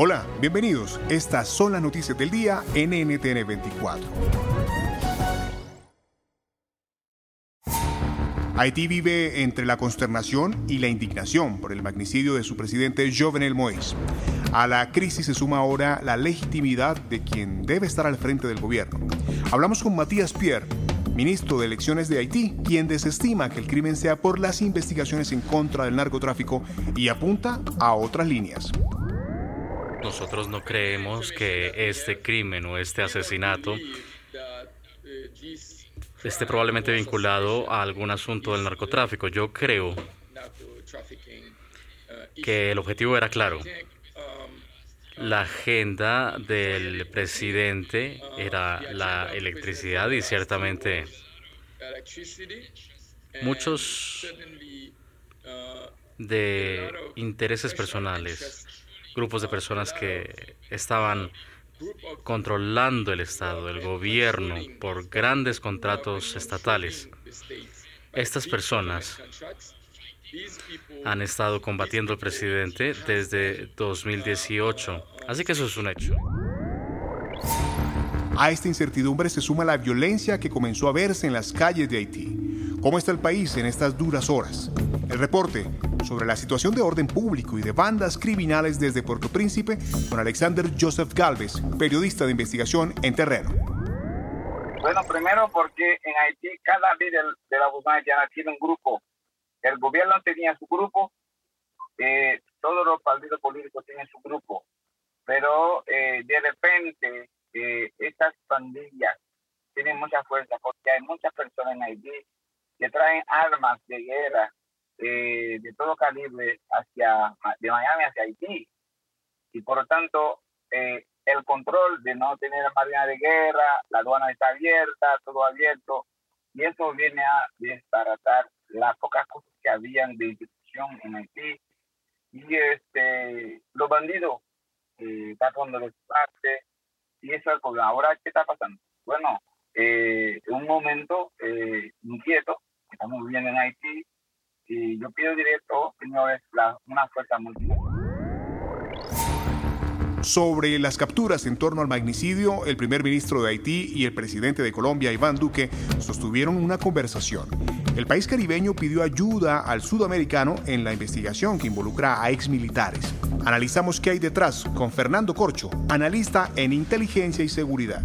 Hola, bienvenidos. Estas son las noticias del día en NTN 24. Haití vive entre la consternación y la indignación por el magnicidio de su presidente Jovenel Moïse. A la crisis se suma ahora la legitimidad de quien debe estar al frente del gobierno. Hablamos con Matías Pierre, ministro de Elecciones de Haití, quien desestima que el crimen sea por las investigaciones en contra del narcotráfico y apunta a otras líneas. Nosotros no creemos que este crimen o este asesinato esté probablemente vinculado a algún asunto del narcotráfico. Yo creo que el objetivo era claro. La agenda del presidente era la electricidad y ciertamente muchos de intereses personales grupos de personas que estaban controlando el Estado, el gobierno, por grandes contratos estatales. Estas personas han estado combatiendo al presidente desde 2018, así que eso es un hecho. A esta incertidumbre se suma la violencia que comenzó a verse en las calles de Haití. ¿Cómo está el país en estas duras horas? El reporte sobre la situación de orden público y de bandas criminales desde Puerto Príncipe con Alexander Joseph Galvez, periodista de investigación en terreno. Bueno, primero porque en Haití cada líder de la Buzana ya tiene un grupo. El gobierno tenía su grupo, eh, todos los partidos políticos tienen su grupo, pero eh, de repente eh, estas pandillas tienen mucha fuerza porque hay muchas personas en Haití que traen armas de guerra eh, de todo calibre hacia de Miami hacia Haití y por lo tanto eh, el control de no tener marina de guerra, la aduana está abierta, todo abierto y eso viene a desbaratar las pocas cosas que habían de institución en Haití y este los bandidos eh, cuando los parte y eso es el Ahora, ¿qué está pasando? Bueno, eh, un momento eh, inquieto, estamos viviendo en Haití, y yo pido directo, señores, una fuerza multinacional. Sobre las capturas en torno al magnicidio, el primer ministro de Haití y el presidente de Colombia, Iván Duque, sostuvieron una conversación. El país caribeño pidió ayuda al sudamericano en la investigación que involucra a exmilitares. Analizamos qué hay detrás con Fernando Corcho, analista en inteligencia y seguridad.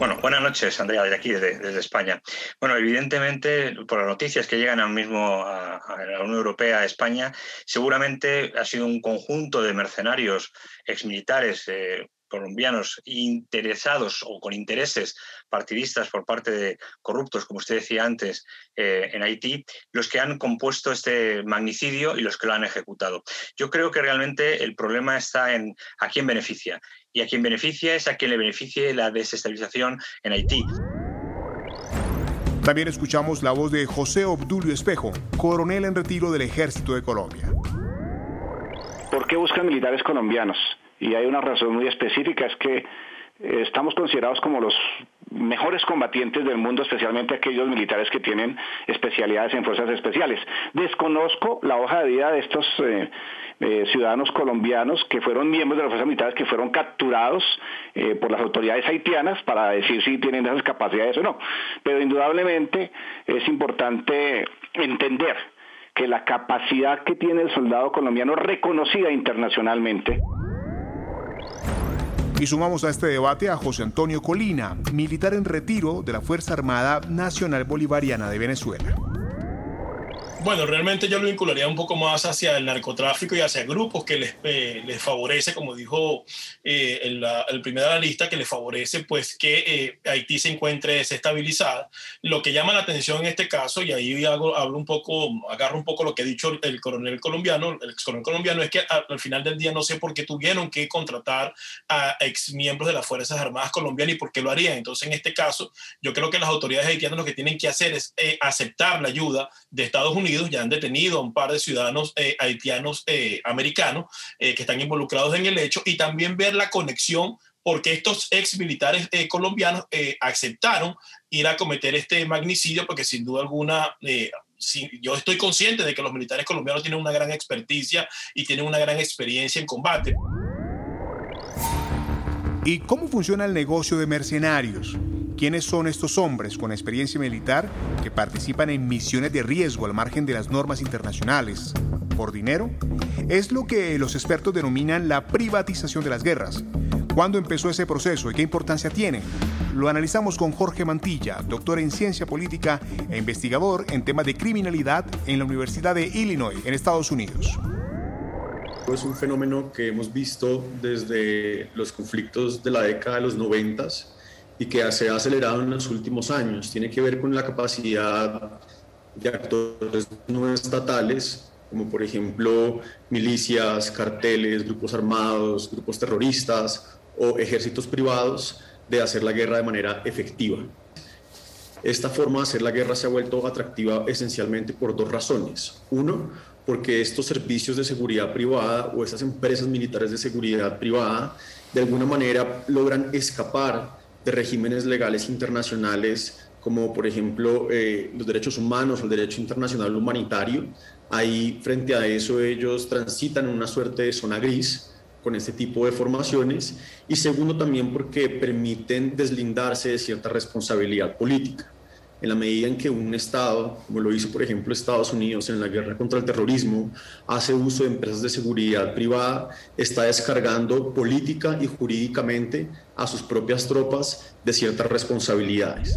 Bueno, buenas noches, Andrea, desde aquí, desde, España. Bueno, evidentemente, por las noticias que llegan ahora mismo a, la Unión Europea, a España, seguramente ha sido un conjunto de mercenarios exmilitares eh, colombianos interesados o con intereses partidistas por parte de corruptos, como usted decía antes, eh, en Haití, los que han compuesto este magnicidio y los que lo han ejecutado. Yo creo que realmente el problema está en a quién beneficia. Y a quien beneficia es a quien le beneficie la desestabilización en Haití. También escuchamos la voz de José Obdulio Espejo, coronel en retiro del Ejército de Colombia. ¿Por qué buscan militares colombianos? Y hay una razón muy específica, es que estamos considerados como los combatientes del mundo, especialmente aquellos militares que tienen especialidades en fuerzas especiales. Desconozco la hoja de vida de estos eh, eh, ciudadanos colombianos que fueron miembros de las fuerzas militares que fueron capturados por las autoridades haitianas para decir si tienen esas capacidades o no. Pero indudablemente es importante entender que la capacidad que tiene el soldado colombiano reconocida internacionalmente. Y sumamos a este debate a José Antonio Colina, militar en retiro de la Fuerza Armada Nacional Bolivariana de Venezuela. Bueno, realmente yo lo vincularía un poco más hacia el narcotráfico y hacia grupos que les, eh, les favorece, como dijo eh, el, el, primero de la lista, que les favorece pues que eh, Haití se encuentre desestabilizada. Lo que llama la atención en este caso, y ahí hago, hablo un poco, agarro un poco lo que ha dicho el coronel colombiano, el ex coronel colombiano, es que al, final del día no sé por qué tuvieron que contratar a ex miembros de las Fuerzas Armadas colombianas y por qué lo harían. Entonces, en este caso, yo creo que las autoridades haitianas lo que tienen que hacer es aceptar la ayuda de Estados Unidos ya han detenido a un par de ciudadanos eh, haitianos eh, americanos eh, que están involucrados en el hecho y también ver la conexión porque estos ex militares colombianos aceptaron ir a cometer este magnicidio porque sin duda alguna yo estoy consciente de que los militares colombianos tienen una gran experticia y tienen una gran experiencia en combate. ¿Y cómo funciona el negocio de mercenarios? ¿Quiénes son estos hombres con experiencia militar que participan en misiones de riesgo al margen de las normas internacionales? ¿Por dinero? Es lo que los expertos denominan la privatización de las guerras. ¿Cuándo empezó ese proceso y qué importancia tiene? Lo analizamos con Jorge Mantilla, doctor en ciencia política e investigador en temas de criminalidad en la Universidad de Illinois, en Estados Unidos. Es un fenómeno que hemos visto desde los conflictos de la década de los noventas y que se ha acelerado en los últimos años. Tiene que ver con la capacidad de actores no estatales, como por ejemplo milicias, carteles, grupos armados, grupos terroristas o ejércitos privados, de hacer la guerra de manera efectiva. Esta forma de hacer la guerra se ha vuelto atractiva esencialmente por dos razones. Uno, porque estos servicios de seguridad privada o estas empresas militares de seguridad privada de alguna manera logran escapar de regímenes legales internacionales como por ejemplo eh, los derechos humanos o el derecho internacional humanitario. Ahí frente a eso ellos transitan en una suerte de zona gris con este tipo de formaciones y segundo también porque permiten deslindarse de cierta responsabilidad política en la medida en que un Estado, como lo hizo por ejemplo Estados Unidos en la guerra contra el terrorismo, hace uso de empresas de seguridad privada, está descargando política y jurídicamente a sus propias tropas de ciertas responsabilidades.